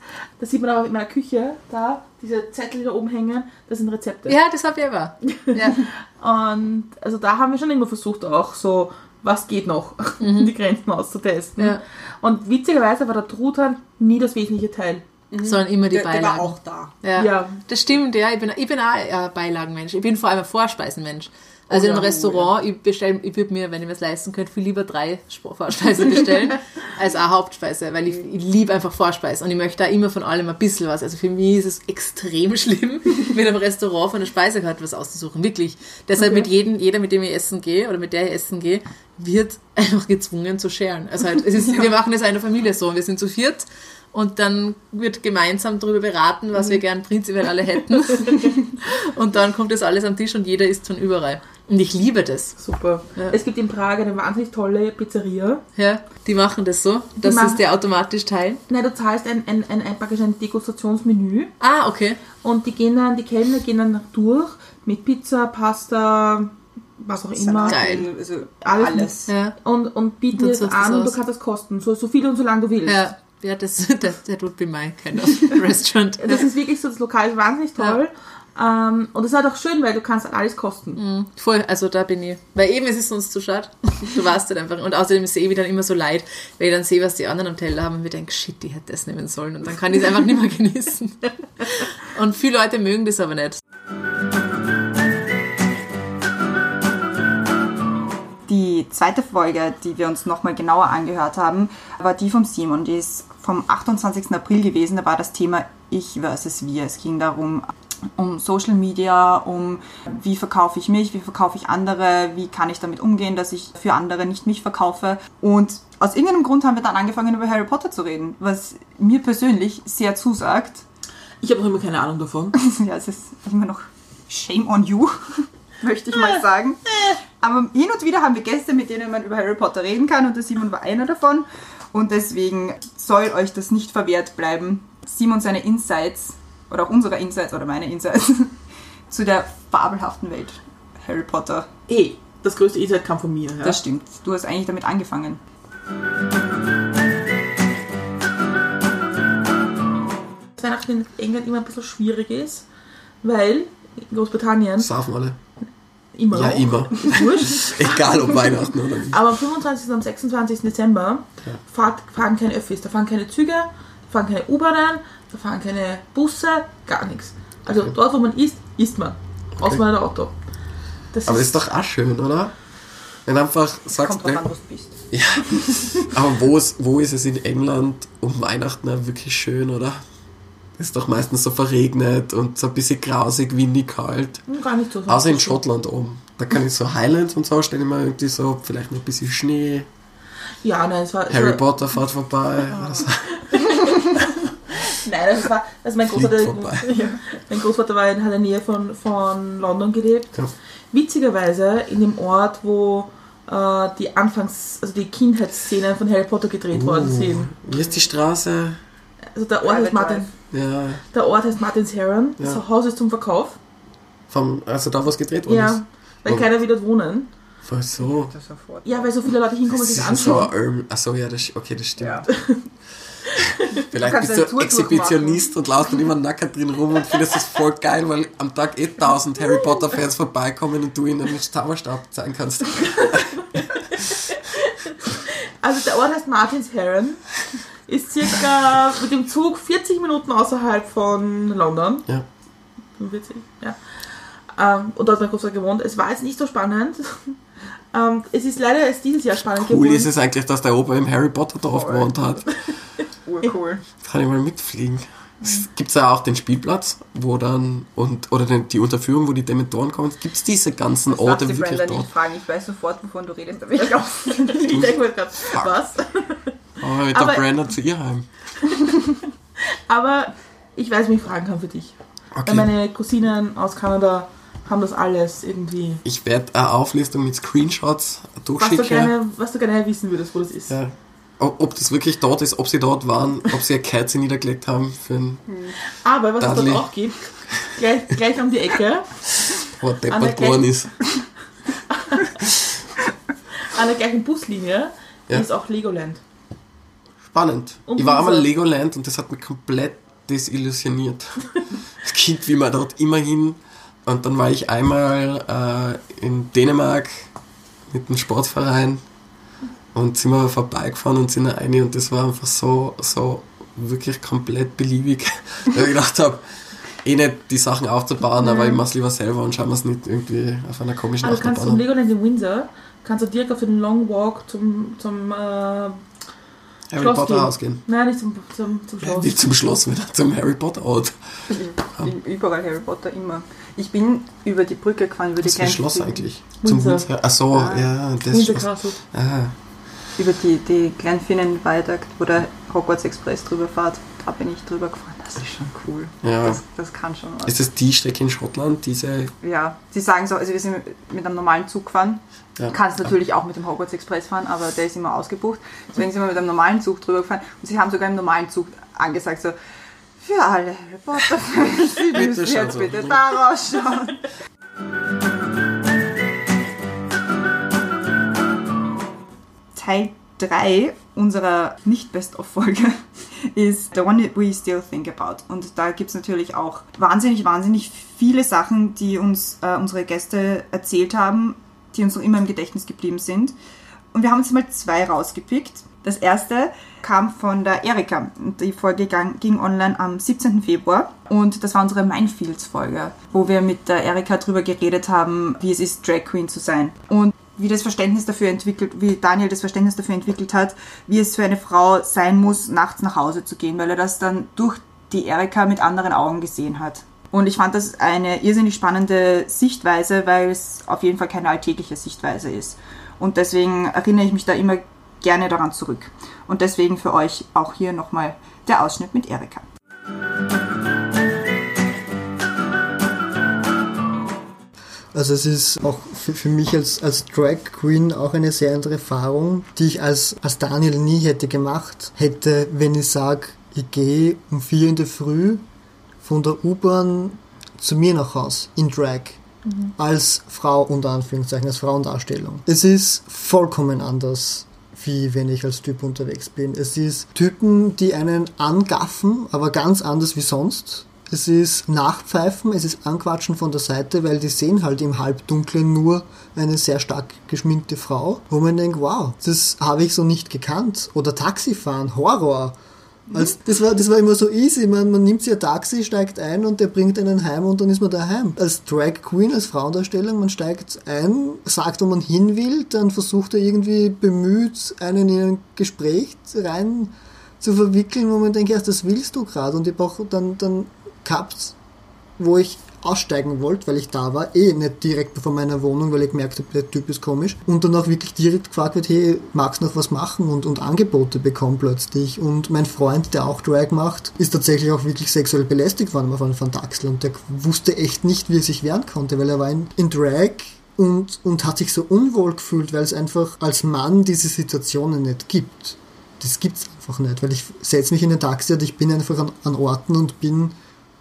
da sieht man aber in meiner Küche, da, diese Zettel, die da oben hängen, das sind Rezepte.
Ja, das habe ich aber. Ja.
Und also da haben wir schon immer versucht, auch so, was geht noch, die Grenzen auszutesten.
Mhm. Ja.
Und witzigerweise war der Truthahn nie das wesentliche Teil.
Sondern immer die
Der, der war
Beilagen.
auch da.
Ja.
Ja.
das stimmt, ja. Ich bin, ich bin auch ein Beilagenmensch. Ich bin vor allem ein Vorspeisenmensch. Also
Oh
in einem
ja,
Restaurant, ich, bestell, ich würde mir, wenn ich mir das leisten könnte, viel lieber drei Sp- Vorspeisen bestellen, als eine Hauptspeise, weil ich, ich liebe einfach Vorspeisen und ich möchte da immer von allem ein bisschen was. Also für mich ist es extrem schlimm, mit einem Restaurant von der Speisekarte was auszusuchen, wirklich. Deshalb
Okay.
mit jedem, jeder, mit dem ich essen gehe oder mit der ich essen gehe, wird einfach gezwungen zu scheren. Also halt, es ist, wir machen das in einer Familie so, wir sind zu viert und dann wird gemeinsam darüber beraten, was wir gern prinzipiell alle hätten. und dann kommt das alles am Tisch und jeder isst von überall. Und ich liebe das.
Super.
Ja.
Es gibt in Prag eine wahnsinnig tolle Pizzeria.
Ja, die machen das so, dass
machen-
es der automatisch teilen.
Nein, du zahlst ein, ein, ein, ein, praktisch ein Degustationsmenü
Ah, okay.
und die gehen dann, die Kellner gehen dann durch mit Pizza, Pasta, was auch immer.
Geil.
Also
Alles.
alles.
Ja,
Und, und bieten dir
du's
an und du kannst das kosten. So, so viel und so lange du willst.
ja. Ja, das, das, that would be my kind of restaurant.
Das ist wirklich so, das Lokal ist wahnsinnig toll. Ähm, und es ist halt auch schön, weil du kannst halt alles kosten.
Voll, also da bin ich. Weil eben, es ist sonst zu schade. Du warst halt einfach. Und außerdem sehe ich dann immer so leid, weil ich dann sehe, was die anderen am Teller haben und mir denke, shit, ich hätte das nehmen sollen. Und dann kann ich es einfach nicht mehr genießen. Und viele Leute mögen das aber nicht.
Die zweite Folge, die wir uns nochmal genauer angehört haben, war die vom Simon. Die ist vom 28. April gewesen. Da war das Thema Ich versus Wir. Es ging darum, um Social Media, um wie verkaufe ich mich, wie verkaufe ich andere, wie kann ich damit umgehen, dass ich für andere nicht mich verkaufe. Und aus irgendeinem Grund haben wir dann angefangen, über Harry Potter zu reden, was mir persönlich sehr zusagt.
Ich habe noch immer keine Ahnung davon.
Ja, es ist immer noch Shame on you, möchte ich mal sagen. Aber hin und wieder haben wir Gäste, mit denen man über Harry Potter reden kann und der Simon war einer davon. Und deswegen soll euch das nicht verwehrt bleiben. Simon seine Insights, oder auch unsere Insights oder meine Insights, zu der fabelhaften Welt Harry Potter.
Eh, das größte Insight kam von mir. Ja?
Das stimmt. Du hast eigentlich damit angefangen.
Weihnachten in England immer ein bisschen schwierig ist, weil in Großbritannien
Saufen alle.
immer
Ja,
noch,
immer.
wurscht,
Egal ob Weihnachten oder nicht.
aber am 25. und am 26. Dezember fahrt, fahren keine Öffis, da fahren keine Züge, da fahren keine U-Bahnen, da fahren keine Busse, gar nichts. Also
Okay.
dort, wo man isst, isst man. Außer man hat ein Auto. Das
Aber das
ist,
ist doch auch schön, oder? Wenn einfach sagst,
Kommt
ne,
an, was du bist.
ja. Aber wo ist, wo ist es in England um Weihnachten wirklich schön, oder? Ist doch meistens so verregnet und so ein bisschen grausig, windig, kalt.
Hm, gar nicht so.
Außer in Schottland oben. Da kann ich so Highlands und so stelle ich mir irgendwie so, vielleicht noch ein bisschen Schnee.
Ja, nein, es war.
Harry
war,
Potter fährt vorbei. Oder so.
Nein, das war. Also mein,
Fliegt
Großvater,
vorbei.
ja, mein Großvater war in, hat in der Nähe von, von London gelebt.
Ja.
Witzigerweise in dem Ort, wo äh, die Anfangs-, also die Kindheitsszenen von Harry Potter gedreht worden sind.
Uh, wie ist die Straße?
Also der Ort heißt Martin,
Ja,
der Ort heißt Martins Heron.
Ja.
Das Haus ist zum Verkauf.
vom, also da, wo es gedreht worden
Ja,
ist.
weil
Oh.
keiner will dort wohnen.
Voll so.
Ja, weil so viele Leute hinkommen und
Das
sich
ist so
anschauen.
arm. Achso, ja, das, okay, das stimmt.
Ja.
Vielleicht bist du Exhibitionist und laufst dann immer nackert drin rum und findest das voll geil, weil am Tag eh tausend Harry Potter Fans vorbeikommen und du ihnen den Zauberstab zeigen kannst.
Also der Ort heißt Martins Heron. Ist circa mit dem Zug 40 Minuten außerhalb von London.
Ja.
45, ja. Ähm, und dort hat mein Großvater gewohnt. Es war jetzt nicht so spannend. Ähm, es ist leider erst dieses Jahr spannend
Cool
geworden.
ist es eigentlich, dass der Opa im Harry Potter Dorf
Voll.
gewohnt hat.
Urcool.
Kann ich mal mitfliegen. Es gibt ja auch den Spielplatz, wo dann, und, oder den, die Unterführung, wo die Dementoren kommen. Gibt es diese ganzen
Das
Orte wirklich
Brenda
dort?
nicht fragen. Ich weiß sofort, wovon du redest, aber ich glaube
ich denke mir gerade, was?
Aber mit
Aber-
der Brenda zu ihr heim.
Aber ich weiß, wie ich fragen kann für dich. Weil
Okay.
meine Cousinen aus Kanada haben das alles irgendwie.
Ich werde eine Auflistung mit Screenshots
Was du,
durchschicken.
gerne, was du gerne wissen würdest, wo das ist.
Ja. Ob, das wirklich dort ist, ob sie dort waren, ob sie eine Kerze niedergelegt haben für ein
Aber was es
Dudley.
dort auch gibt, gleich, gleich um die Ecke,
wo deppert worden ist.
an der gleichen Buslinie,
Ja.
ist auch Legoland.
Spannend.
Und
ich war einmal. Legoland und das hat mich komplett desillusioniert. Das Kind wie man dort immer hin. Und dann war ich einmal äh, in Dänemark mit dem Sportverein und sind wir vorbeigefahren und sind rein und das war einfach so, so wirklich komplett beliebig. Weil ich gedacht habe, eh nicht die Sachen aufzubauen, aber ich mache es lieber selber und schauen wir es nicht irgendwie auf einer komischen
Also kannst du im
Achterbahn.
Legoland in Windsor, kannst du direkt auf den Long Walk zum, zum äh,
Harry
Schloss
Potter. Haus gehen.
Nein, nicht zum, zum, zum Schloss.
Nicht zum Schloss wieder, zum Harry Potter Ort.
Überall Harry Potter, immer. Ich bin über die Brücke gefahren, über die
ein
kleine
Schloss eigentlich. Zum
Windsor.
Windsor. Ach so,
Ah.
ja, das Schloss. Ah,
Über die, die kleinen Finnenviadukt, wo der Hogwarts Express drüber fährt. Da bin ich drüber gefahren. Das ist schon cool.
Ja.
Das, das kann schon was.
ist das die Strecke in Schottland, diese
Ja, sie sagen so, also wir sind mit einem normalen Zug gefahren.
Ja.
Du kannst natürlich auch mit dem Hogwarts Express fahren, aber der ist immer ausgebucht. Deswegen sind wir mit einem normalen Zug drüber gefahren. Und sie haben sogar im normalen Zug angesagt, so, für alle Harry Potter-Fans, Sie
Bitte
müssen jetzt
so.
bitte da rausschauen. Teil 3 unserer Nicht-Best-of-Folge ist The One We Still Think About. Und da gibt es natürlich auch wahnsinnig, wahnsinnig viele Sachen, die uns äh, unsere Gäste erzählt haben, die uns noch immer im Gedächtnis geblieben sind. Und wir haben uns mal zwei rausgepickt. Das erste kam von der Erika. Die Folge ging online am 17. Februar. Und das war unsere Minefields-Folge, wo wir mit der Erika drüber geredet haben, wie es ist, Drag Queen zu sein. Und wie das Verständnis dafür entwickelt, wie Daniel das Verständnis dafür entwickelt hat, wie es für eine Frau sein muss, nachts nach Hause zu gehen, weil er das dann durch die Erika mit anderen Augen gesehen hat. Und ich fand das eine irrsinnig spannende Sichtweise, weil es auf jeden Fall keine alltägliche Sichtweise ist. Und deswegen erinnere ich mich da immer gerne daran zurück. Und deswegen für euch auch hier nochmal der Ausschnitt mit Erika.
Also es ist auch für, für mich als, als Drag Queen auch eine sehr andere Erfahrung, die ich als, als Daniel nie hätte gemacht hätte, wenn ich sage, ich gehe um vier in der Früh von der U-Bahn zu mir nach Haus in Drag. Als Frau unter Anführungszeichen, als Frauendarstellung. Es ist vollkommen anders, wie wenn ich als Typ unterwegs bin. Es ist Typen, die einen angaffen, aber ganz anders wie sonst. Es ist Nachpfeifen, es ist Anquatschen von der Seite, weil die sehen halt im Halbdunklen nur eine sehr stark geschminkte Frau, wo man denkt, wow, das habe ich so nicht gekannt. Oder Taxifahren, Horror. Als, das, war, das war immer so easy. Man, man nimmt sich ein Taxi, steigt ein und der bringt einen heim und dann ist man daheim. Als Drag Queen, als Frauendarstellung, man steigt ein, sagt, wo man hin will, dann versucht er irgendwie bemüht, einen in ein Gespräch rein zu verwickeln, wo man denkt, ja, das willst du gerade. Und ich brauche dann, dann gehabt, wo ich aussteigen wollte, weil ich da war, eh nicht direkt vor meiner Wohnung, weil ich gemerkt habe, der Typ ist komisch. Und dann auch wirklich direkt gefragt wird, hey, magst du noch was machen? Und, und Angebote bekommen plötzlich. Und mein Freund, der auch Drag macht, ist tatsächlich auch wirklich sexuell belästigt worden von Van Daxel. Und der wusste echt nicht, wie er sich wehren konnte, weil er war in, in Drag und, und hat sich so unwohl gefühlt, weil es einfach als Mann diese Situationen nicht gibt. Das gibt's einfach nicht, weil ich setze mich in ein Taxi und ich bin einfach an, an Orten und bin,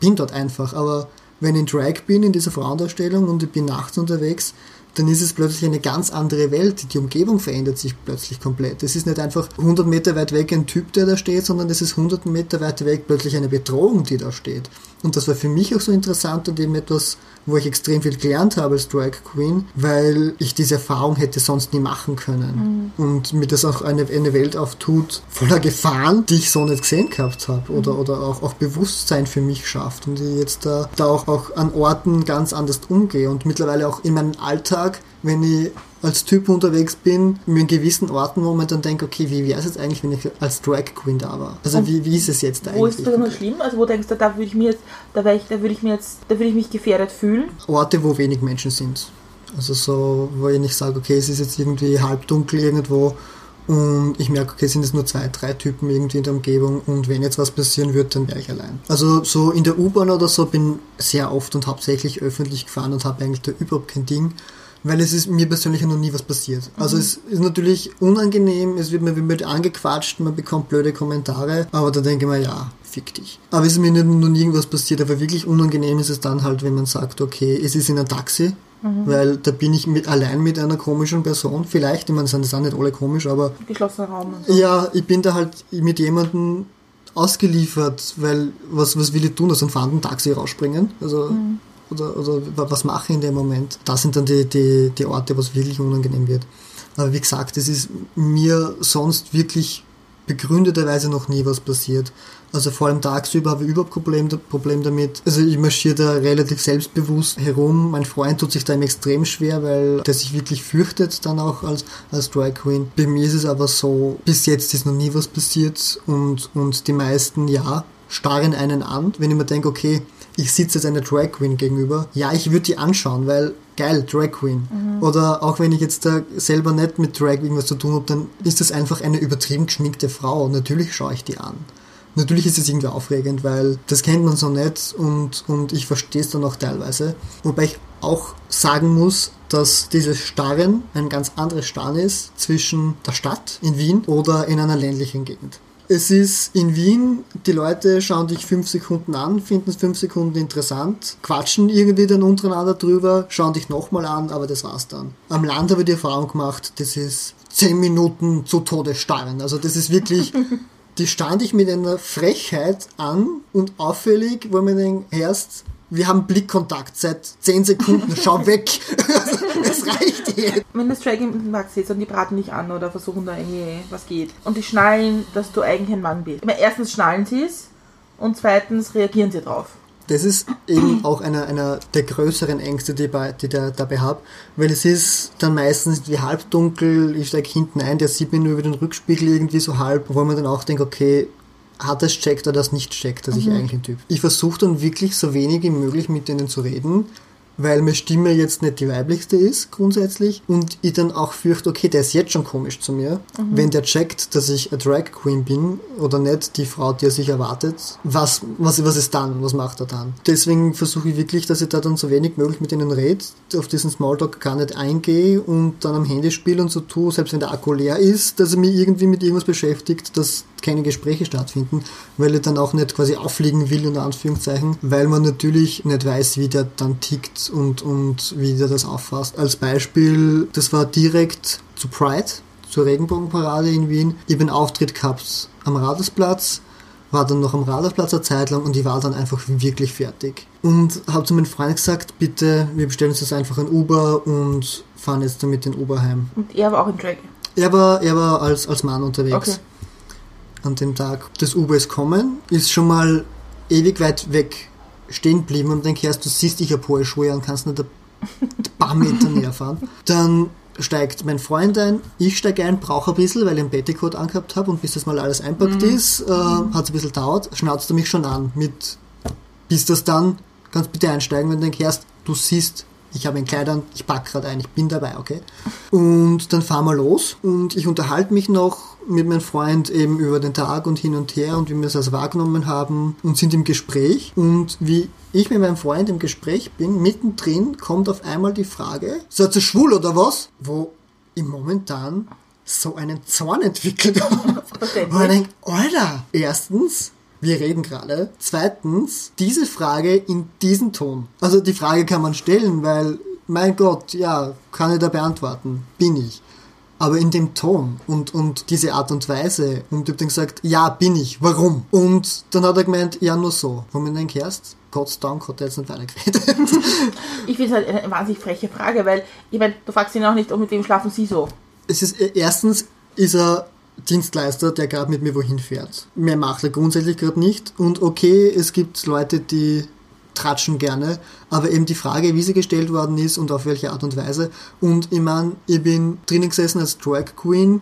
bin dort einfach. Aber wenn ich in Drag bin, in dieser Frauendarstellung und ich bin nachts unterwegs, dann ist es plötzlich eine ganz andere Welt. Die Umgebung verändert sich plötzlich komplett. Es ist nicht einfach 100 Meter weit weg ein Typ, der da steht, sondern es ist 100 Meter weit weg plötzlich eine Bedrohung, die da steht. Und das war für mich auch so interessant und eben etwas, wo ich extrem viel gelernt habe als Drag Queen, weil ich diese Erfahrung hätte sonst nie machen können. Und mir das auch eine, eine Welt auftut, voller Gefahren, die ich so nicht gesehen gehabt habe oder, oder auch, auch Bewusstsein für mich schafft und ich jetzt da, da auch, auch an Orten ganz anders umgehe und mittlerweile auch in meinem Alltag, wenn ich als Typ unterwegs bin, in gewissen Orten, wo man dann denkt, okay, wie wäre es jetzt eigentlich, wenn ich als Drag Queen da war? Also wie, wie ist es jetzt eigentlich?
Wo ist es besonders schlimm? Also wo denkst du, da würde ich mir jetzt, da wäre ich, da würde ich mir jetzt, da würde ich mich gefährdet fühlen?
Orte, wo wenig Menschen sind. Also so, wo ich nicht sage, okay, es ist jetzt irgendwie halbdunkel irgendwo und ich merke, okay, sind es nur zwei, drei Typen irgendwie in der Umgebung und wenn jetzt was passieren wird, dann wäre ich allein. Also so in der U-Bahn oder so bin sehr oft und hauptsächlich öffentlich gefahren und habe eigentlich da überhaupt kein Ding, weil es ist mir persönlich noch nie was passiert. Also es ist natürlich unangenehm, es wird mir wird angequatscht, man bekommt blöde Kommentare, aber da denke ich mir, ja, fick dich. Aber es ist mir nicht, noch nie irgendwas passiert, aber wirklich unangenehm ist es dann halt, wenn man sagt, okay, es ist in einem Taxi, weil da bin ich mit, allein mit einer komischen Person, vielleicht, ich meine, sind das auch nicht alle komisch, aber
Geschlossener Raum und so.
ja, ich bin da halt mit jemandem ausgeliefert, weil was, was will ich tun? Aus einem fahrenden Taxi rausspringen? Also, oder, oder wa- was mache ich in dem Moment? Das sind dann die, die, die Orte, was wirklich unangenehm wird. Aber wie gesagt, es ist mir sonst wirklich begründeterweise noch nie was passiert. Also vor allem tagsüber habe ich überhaupt Problem, Problem damit. Also ich marschiere da relativ selbstbewusst herum. Mein Freund tut sich da extrem schwer, weil der sich wirklich fürchtet dann auch als, als Drag Queen. Bei mir ist es aber so, bis jetzt ist noch nie was passiert und, und die meisten, ja, starren einen an. Wenn ich mir denke, okay, ich sitze jetzt einer Drag Queen gegenüber, ja, ich würde die anschauen, weil geil, Drag Queen. Oder auch wenn ich jetzt da selber nicht mit Drag irgendwas zu tun habe, dann ist das einfach eine übertrieben geschminkte Frau. Natürlich schaue ich die an. Natürlich ist es irgendwie aufregend, weil das kennt man so nicht und, und ich verstehe es dann auch teilweise. Wobei ich auch sagen muss, dass dieses Starren ein ganz anderes Starren ist zwischen der Stadt in Wien oder in einer ländlichen Gegend. Es ist in Wien, die Leute schauen dich fünf Sekunden an, finden es fünf Sekunden interessant, quatschen irgendwie dann untereinander drüber, schauen dich nochmal an, aber das war's dann. Am Land habe ich die Erfahrung gemacht, das ist zehn Minuten zu Tode starren. Also das ist wirklich, die stand ich mit einer Frechheit an und auffällig, wo man denkt, erst, wir haben Blickkontakt seit 10 Sekunden, schau weg. Es reicht jetzt.
Wenn das Drag im Taxi ist und die braten dich an oder versuchen da irgendwie was geht und die schnallen, dass du eigentlich ein Mann bist. Meine, erstens schnallen sie es und zweitens reagieren sie drauf.
Das ist eben auch einer, einer der größeren Ängste, die, ich bei, die da, dabei habe, weil es ist dann meistens wie halbdunkel, ich steige hinten ein, der sieht mir nur über den Rückspiegel irgendwie so halb, wo man dann auch denkt, okay, hat das checkt oder das nicht checkt, dass ich eigentlich ein Typ. Ich versuche dann wirklich so wenig wie möglich mit denen zu reden, weil meine Stimme jetzt nicht die weiblichste ist, grundsätzlich, und ich dann auch fürchte, okay, der ist jetzt schon komisch zu mir. Wenn der checkt, dass ich eine Drag Queen bin oder nicht die Frau, die er sich erwartet, was, was, was ist dann? Was macht er dann? Deswegen versuche ich wirklich, dass ich da dann so wenig möglich mit ihnen rede, auf diesen Smalltalk gar nicht eingehe und dann am Handy spiele und so tue, selbst wenn der Akku leer ist, dass er mich irgendwie mit irgendwas beschäftigt, dass keine Gespräche stattfinden, weil er dann auch nicht quasi auffliegen will, in Anführungszeichen, weil man natürlich nicht weiß, wie der dann tickt und, und wie der das auffasst. Als Beispiel, das war direkt zu Pride, zur Regenbogenparade in Wien. Ich einen Auftritt gehabt am Radersplatz, war dann noch am Radersplatz eine Zeit lang und ich war dann einfach wirklich fertig. Und habe zu meinem Freund gesagt, bitte, wir bestellen uns jetzt einfach ein Uber und fahren jetzt damit den Uber heim.
Und er war auch in Drag.
Er war, er war als, als Mann unterwegs
Okay.
An dem Tag. Das Uber ist kommen, ist schon mal ewig weit weg stehen geblieben und denke, erst du siehst, ich habe hohe Schuhe und kannst nicht ein paar Meter näher fahren. Dann steigt mein Freund ein, ich steige ein, brauche ein bisschen, weil ich einen Petticoat angehabt habe und bis das mal alles einpackt ist, äh, hat es ein bisschen dauert, schnauzt er mich schon an mit, bis das dann, kannst bitte einsteigen, wenn du denkst, erst du siehst, ich habe ein Kleid an, ich pack gerade ein, ich bin dabei, okay? Und dann fahren wir los und ich unterhalte mich noch mit meinem Freund eben über den Tag und hin und her und wie wir es also wahrgenommen haben und sind im Gespräch. Und wie ich mit meinem Freund im Gespräch bin, mittendrin kommt auf einmal die Frage, seid ihr schwul oder was? Wo ich momentan so einen Zorn entwickelt habe. Und ich denke, Alter, erstens, wir reden gerade. Zweitens, diese Frage in diesem Ton. Also die Frage kann man stellen, weil, mein Gott, ja, kann ich da beantworten. Bin ich. Aber in dem Ton und, und diese Art und Weise. Und ich hab dann gesagt, ja, bin ich. Warum? Und dann hat er gemeint, ja, nur so. Wo man denkt, erst, Gott sei Dank hat er jetzt nicht weitergeredet.
Ich finde es halt eine wahnsinnig freche Frage, weil, ich meine, du fragst ihn auch nicht, oh, mit wem schlafen sie so.
es ist äh, erstens ist er Dienstleister, der gerade mit mir wohin fährt. Mehr macht er grundsätzlich gerade nicht. Und okay, es gibt Leute, die tratschen gerne, aber eben die Frage, wie sie gestellt worden ist und auf welche Art und Weise. Und ich meine, ich bin drinnen gesessen als Drag Queen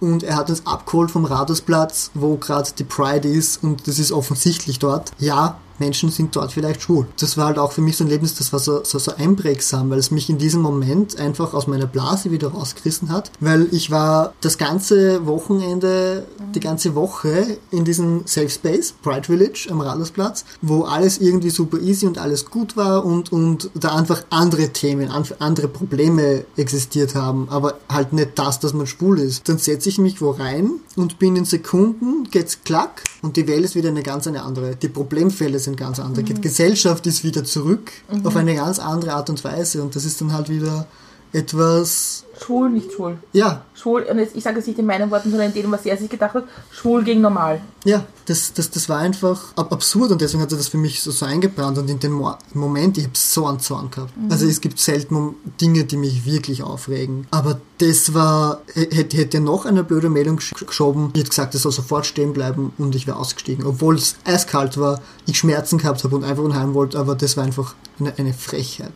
und er hat uns abgeholt vom Rathausplatz, wo gerade die Pride ist und das ist offensichtlich dort. Ja, Menschen sind dort vielleicht schwul. Das war halt auch für mich so ein Erlebnis, das war so, so, so einprägsam, weil es mich in diesem Moment einfach aus meiner Blase wieder rausgerissen hat, weil ich war das ganze Wochenende, die ganze Woche in diesem Safe Space, Pride Village am Rathausplatz, wo alles irgendwie super easy und alles gut war und, und da einfach andere Themen, an- andere Probleme existiert haben, aber halt nicht das, dass man schwul ist. Dann setze ich mich wo rein und binnen Sekunden geht's klack und die Welt ist wieder eine ganz eine andere. Die Problemfälle sind ganz andere. Die Gesellschaft ist wieder zurück auf eine ganz andere Art und Weise und das ist dann halt wieder etwas,
Schwul, nicht schwul.
ja,
Schwul, und jetzt, ich sage es nicht in meinen Worten, sondern in dem, was er sich gedacht hat, schwul gegen normal.
Ja, das, das, das war einfach ab absurd und deswegen hat er das für mich so, so eingebrannt und in dem Mo Moment, ich habe so einen Zorn gehabt. Also es gibt selten Dinge, die mich wirklich aufregen. Aber das war, hätte, hätte er noch eine blöde Meldung gesch- geschoben, ich hätte gesagt, er soll sofort stehen bleiben und ich wäre ausgestiegen. Obwohl es eiskalt war, ich Schmerzen gehabt habe und einfach unheim wollte, aber das war einfach eine, eine Frechheit.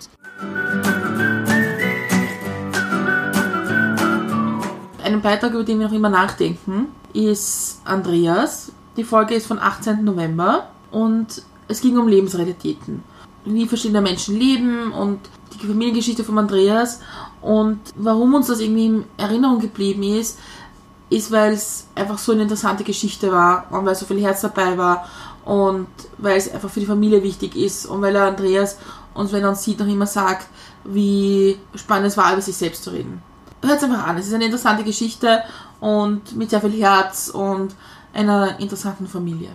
Ein Beitrag, über den wir noch immer nachdenken, ist Andreas. Die Folge ist von 18. November und es ging um Lebensrealitäten. Wie verschiedene Menschen leben und die Familiengeschichte von Andreas. Und warum uns das irgendwie in Erinnerung geblieben ist, ist, weil es einfach so eine interessante Geschichte war und weil so viel Herz dabei war und weil es einfach für die Familie wichtig ist und weil er Andreas uns, wenn er uns sieht, noch immer sagt, wie spannend es war, über sich selbst zu reden. Hört es einfach an, es ist eine interessante Geschichte und mit sehr viel Herz und einer interessanten Familie.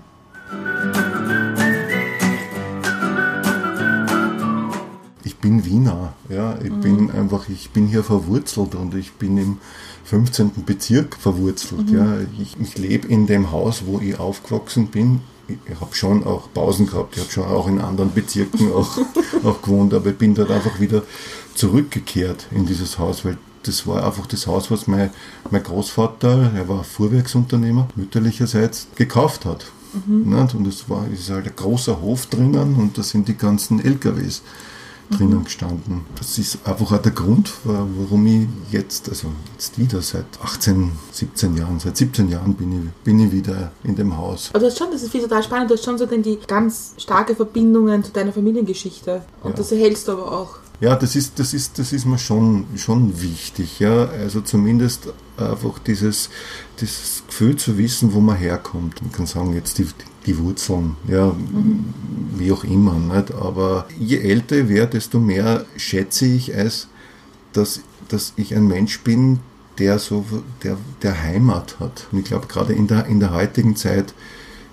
Ich bin Wiener, ja, ich bin einfach, ich bin hier verwurzelt und ich bin im 15. Bezirk verwurzelt, ja. Ich, ich lebe in dem Haus, wo ich aufgewachsen bin. Ich, ich habe schon auch Pausen gehabt, ich habe schon auch in anderen Bezirken auch, auch gewohnt, aber ich bin dort einfach wieder zurückgekehrt in dieses Haus, weil das war einfach das Haus, was mein, mein Großvater, er war Fuhrwerksunternehmer, mütterlicherseits, gekauft hat. Nicht? Und es war es ist halt ein großer Hof drinnen und da sind die ganzen LKWs drinnen gestanden. Das ist einfach auch der Grund, wa- warum ich jetzt, also jetzt wieder seit 18, 17 Jahren, seit 17 Jahren bin ich, bin ich wieder in dem Haus.
Hast schon, das ist viel total spannend, du hast schon so denn die ganz starke Verbindungen zu deiner Familiengeschichte. Und
Ja.
das erhältst du aber auch.
Ja, das ist, das ist, das ist mir schon, schon wichtig, ja. Also zumindest einfach dieses, dieses Gefühl zu wissen, wo man herkommt. Man kann sagen, jetzt die, die Wurzeln, ja, wie auch immer, nicht? Aber je älter ich werde, desto mehr schätze ich es, dass, dass ich ein Mensch bin, der so, der, der Heimat hat. Und ich glaube, gerade in der, in der heutigen Zeit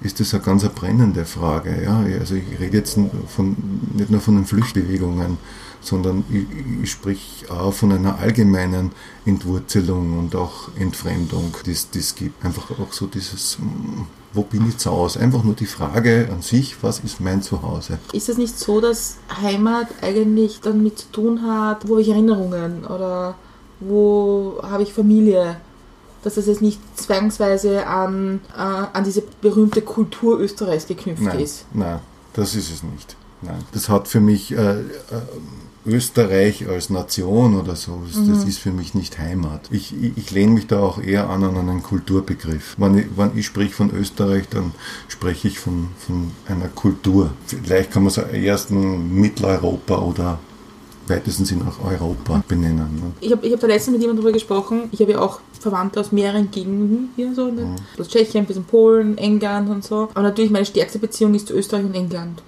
ist das eine ganz brennende Frage. Ja? Also ich rede jetzt von, nicht nur von den Flüchtbewegungen, sondern ich, ich sprich auch von einer allgemeinen Entwurzelung und auch Entfremdung, die es gibt. Einfach auch so dieses, mm, wo bin ich zu Hause? Einfach nur die Frage an sich, was ist mein Zuhause?
Ist es nicht so, dass Heimat eigentlich damit zu tun hat, wo habe ich Erinnerungen oder wo habe ich Familie? Dass es jetzt nicht zwangsweise an, äh, an diese berühmte Kultur Österreichs geknüpft
Nein,
ist.
nein, das ist es nicht. Nein. Das hat für mich äh, äh, Österreich als Nation oder so, das, das ist für mich nicht Heimat. Ich, ich, ich lehne mich da auch eher an an einen Kulturbegriff. Wenn ich, wenn ich spreche von Österreich, dann spreche ich von, von einer Kultur. Vielleicht kann man es erst in Mitteleuropa oder weitesten Sinn auch Europa benennen. Ne?
Ich habe ich hab da letztens mit jemandem darüber gesprochen. Ich habe ja auch Verwandte aus mehreren Gegenden hier, so ne? aus Tschechien bis in Polen, England und so. Aber natürlich meine stärkste Beziehung ist zu Österreich und England.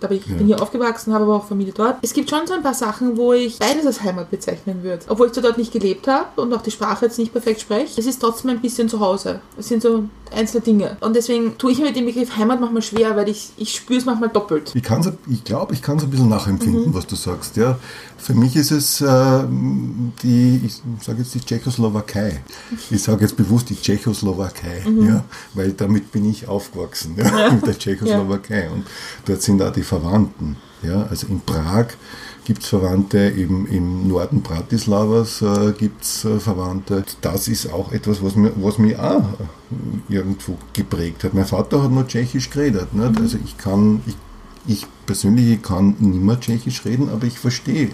Bin ich
Ja.
bin hier aufgewachsen, habe aber auch Familie dort. Es gibt schon so ein paar Sachen, wo ich beides als Heimat bezeichnen würde. Obwohl ich zwar dort nicht gelebt habe und auch die Sprache jetzt nicht perfekt spreche, es ist trotzdem ein bisschen zu Hause. Es sind so einzelne Dinge. Und deswegen tue ich mir mit dem Begriff Heimat manchmal schwer, weil ich, ich spüre es manchmal doppelt.
Ich, kann's, ich glaube, ich kann es ein bisschen nachempfinden, was du sagst. Ja. Für mich ist es äh, die, ich sage jetzt die Tschechoslowakei. Ich sage jetzt bewusst die Tschechoslowakei, ja, weil damit bin ich aufgewachsen, ja, mit der Tschechoslowakei. Und dort sind auch die Verwandten. Ja. Also in Prag gibt es Verwandte, im, im Norden Bratislavas äh, gibt es äh, Verwandte. Das ist auch etwas, was, mir, was mich auch irgendwo geprägt hat. Mein Vater hat nur Tschechisch geredet. Nicht? Also ich kann, ich, ich persönlich kann nicht mehr Tschechisch reden, aber ich verstehe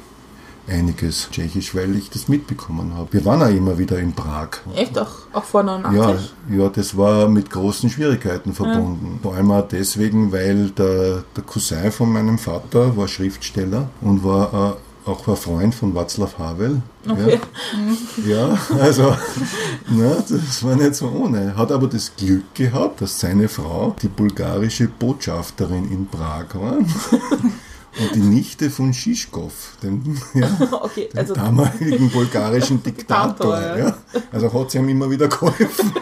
einiges Tschechisch, weil ich das mitbekommen habe. Wir waren auch immer wieder in Prag.
Echt? Auch, auch vor 89?
Ja, ja, das war mit großen Schwierigkeiten verbunden. Vor allem auch deswegen, weil der, der Cousin von meinem Vater war Schriftsteller und war äh, auch ein Freund von Václav Havel.
Okay.
Ja, ja also na, das war nicht so ohne. Hat aber das Glück gehabt, dass seine Frau die bulgarische Botschafterin in Prag war. Und die Nichte von Schischkow, dem, ja,
Okay,
dem
also
damaligen bulgarischen Diktator.
Diktator, ja.
Also hat sie ihm immer wieder geholfen.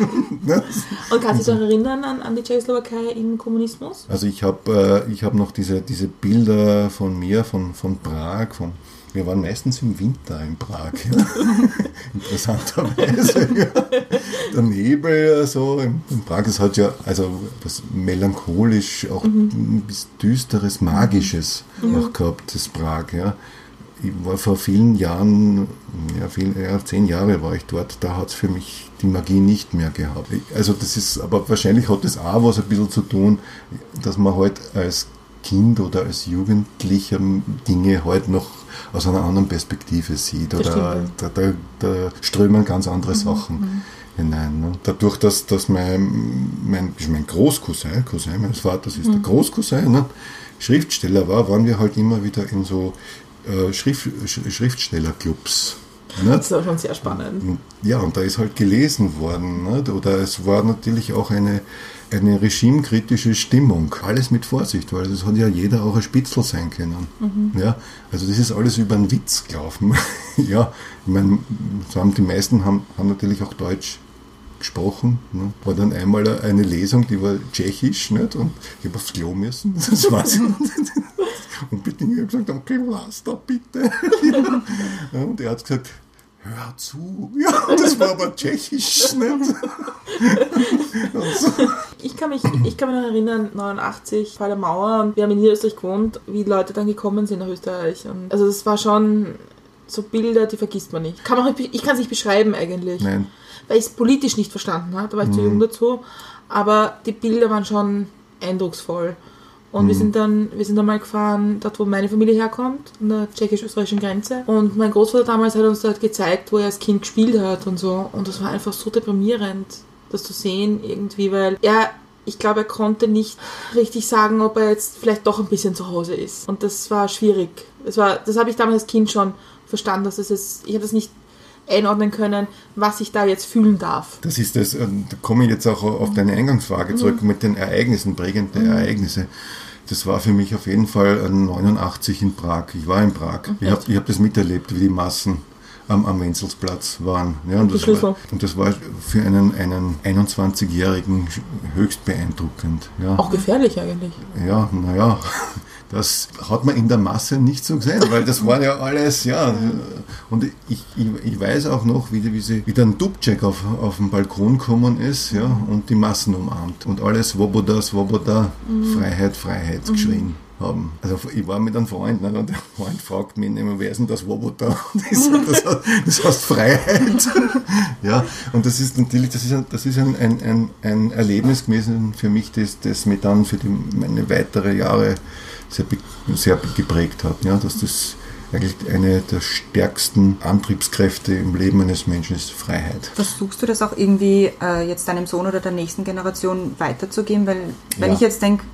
ne?
Und kannst du dich noch erinnern an, an die Tschechoslowakei im Kommunismus?
Also ich habe äh, ich hab noch diese, diese Bilder von mir, von, von Prag, von, wir waren meistens im Winter in Prag, ja. interessanterweise. Ja. Der Nebel, so in, in Prag, es hat ja also was melancholisch, auch ein bisschen düsteres, magisches auch gehabt, das Prag. Ja. Ich war vor vielen Jahren, ja, viel, ja, zehn Jahre war ich dort, da hat es für mich die Magie nicht mehr gehabt. Also das ist, aber wahrscheinlich hat das auch was ein bisschen zu tun, dass man halt als Kind oder als Jugendlicher Dinge halt noch aus einer anderen Perspektive sieht. Oder da, da, da strömen ganz andere Sachen hinein. Ne? Dadurch, dass, dass mein, mein, mein Großcousin, Cousin meines Vaters ist der Großcousin, ne? Schriftsteller war, waren wir halt immer wieder in so äh, Schrift, Sch- Schriftstellerclubs. Ne?
Das war schon sehr spannend.
Ja, und da ist halt gelesen worden. Nicht? Oder es war natürlich auch eine, eine regimekritische Stimmung. Alles mit Vorsicht, weil es hat ja jeder auch ein Spitzel sein können. Ja, also das ist alles über einen Witz gelaufen. ja, ich meine, so haben die meisten haben, haben natürlich auch Deutsch gesprochen. Ne? War dann einmal eine Lesung, die war tschechisch, nicht? und ich habe aufs Klo müssen. Das war's. Und bitte, ich habe gesagt, okay, lass da bitte. ja, und er hat gesagt, hör zu. Ja, das war aber tschechisch. Nicht?
Ich kann, mich, ich kann mich noch erinnern, 89, Fall der Mauer, und wir haben in Niederösterreich gewohnt, wie Leute dann gekommen sind nach Österreich. Und also es war schon so Bilder, die vergisst man nicht. Kann man, ich kann es nicht beschreiben eigentlich,
Nein,
weil ich es politisch nicht verstanden habe, da war ich zu jung dazu. Aber die Bilder waren schon eindrucksvoll. Und wir sind dann, wir sind dann mal gefahren, dort wo meine Familie herkommt, an der tschechisch-österreichischen Grenze. Und mein Großvater damals hat uns dort gezeigt, wo er als Kind gespielt hat und so. Und das war einfach so deprimierend, das zu sehen irgendwie, weil er, ich glaube, er konnte nicht richtig sagen, ob er jetzt vielleicht doch ein bisschen zu Hause ist. Und das war schwierig. Das war, das habe ich damals als Kind schon verstanden, dass es ist, ich habe das nicht einordnen können, was ich da jetzt fühlen darf.
das ist das, äh, da komme ich jetzt auch auf deine Eingangsfrage zurück mit den Ereignissen, prägenden Ereignisse. Das war für mich auf jeden Fall äh, 89 in Prag. Ich war in Prag. Ich habe ich hab das miterlebt, wie die Massen am, am Wenzelsplatz waren. Ja, und, das war, und das war für einen, einen 21-Jährigen höchst beeindruckend. Ja.
Auch gefährlich eigentlich.
Ja, naja, das hat man in der Masse nicht so gesehen, weil das war ja alles, ja. Und ich, ich, ich weiß auch noch, wie, die- wie, sie, wie dann Dubček auf, auf den Balkon gekommen ist ja, und die Massen umarmt. Und alles Svoboda, Svoboda, Freiheit, Freiheit geschrien haben. Also ich war mit einem Freund ne, und der Freund fragt mich immer, wer ist denn das sag, das, heißt- das heißt Freiheit. ja, und das ist natürlich, das ist ein, das ist ein, ein, ein, ein Erlebnis gewesen für mich, das, das mir dann für die, meine weitere Jahre sehr, sehr geprägt hat. Ja, dass das eigentlich eine der stärksten Antriebskräfte im Leben eines Menschen ist Freiheit.
Versuchst du das auch irgendwie äh, jetzt deinem Sohn oder der nächsten Generation weiterzugeben? Weil wenn
Ja.
ich jetzt denke,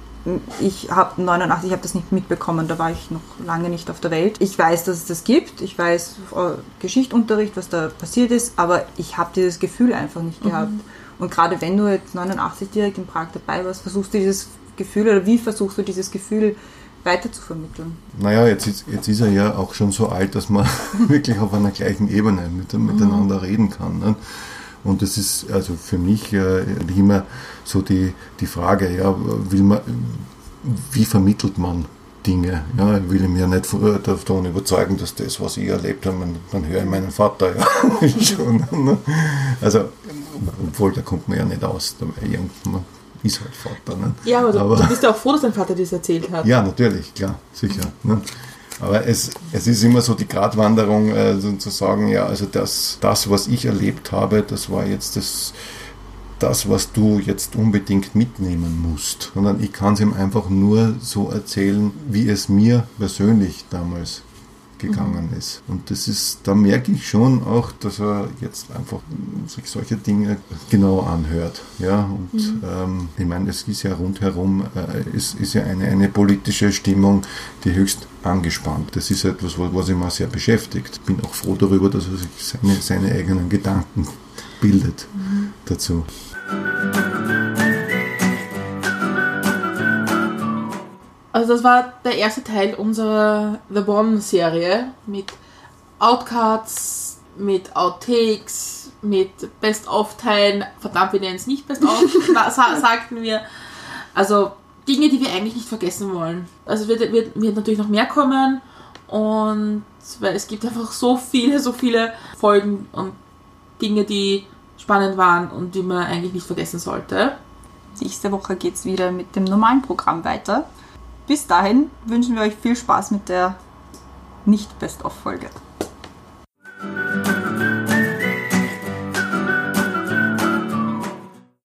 ich habe 89, ich habe das nicht mitbekommen, da war ich noch lange nicht auf der Welt. Ich weiß, dass es das gibt, ich weiß äh, Geschichtsunterricht, was da passiert ist, aber ich habe dieses Gefühl einfach nicht gehabt. Und gerade wenn du jetzt 89 direkt in Prag dabei warst, versuchst du dieses Gefühl oder wie versuchst du dieses Gefühl weiter zu vermitteln?
Naja, jetzt ist, jetzt ist er ja auch schon so alt, dass man wirklich auf einer gleichen Ebene mit, miteinander reden kann. Ne? Und das ist also für mich äh, immer so die, die Frage, ja, will man, wie vermittelt man Dinge? Ja, ich will ihn ja nicht von- davon überzeugen, dass das, was ich erlebt habe, man, dann höre ich meinen Vater ja schon. Ne? Also, obwohl, da kommt man ja nicht aus. Irgendwann ist halt Vater. Ne?
Ja, aber du, du bist ja auch froh, dass dein Vater das erzählt hat.
Ja, natürlich, klar, sicher. Ne? Aber es, es ist immer so die Gratwanderung, äh, so zu sagen, ja, also das, das, was ich erlebt habe, das war jetzt das, das, was du jetzt unbedingt mitnehmen musst, sondern ich kann es ihm einfach nur so erzählen, wie es mir persönlich damals gegangen ist. Und das ist, da merke ich schon auch, dass er jetzt einfach sich solche Dinge genau anhört. Ja, und ähm, ich meine, es ist ja rundherum, äh, es ist ja eine, eine politische Stimmung, die höchst angespannt. Das ist etwas, was, mal sehr beschäftigt. Bin auch froh darüber, dass er sich seine, seine eigenen Gedanken bildet dazu.
Also das war der erste Teil unserer The One-Serie mit Outcuts, mit Outtakes, mit Best-of-Teilen. Verdammt, wir nennen es nicht Best-of, sa- sagten wir. Also Dinge, die wir eigentlich nicht vergessen wollen. Also wird, wird, wird natürlich noch mehr kommen und weil es gibt einfach so viele, so viele Folgen und Dinge, die spannend waren und die man eigentlich nicht vergessen sollte.
Nächste Woche geht es wieder mit dem normalen Programm weiter bis dahin wünschen wir euch viel Spaß mit der Nicht-Best-of-Folge.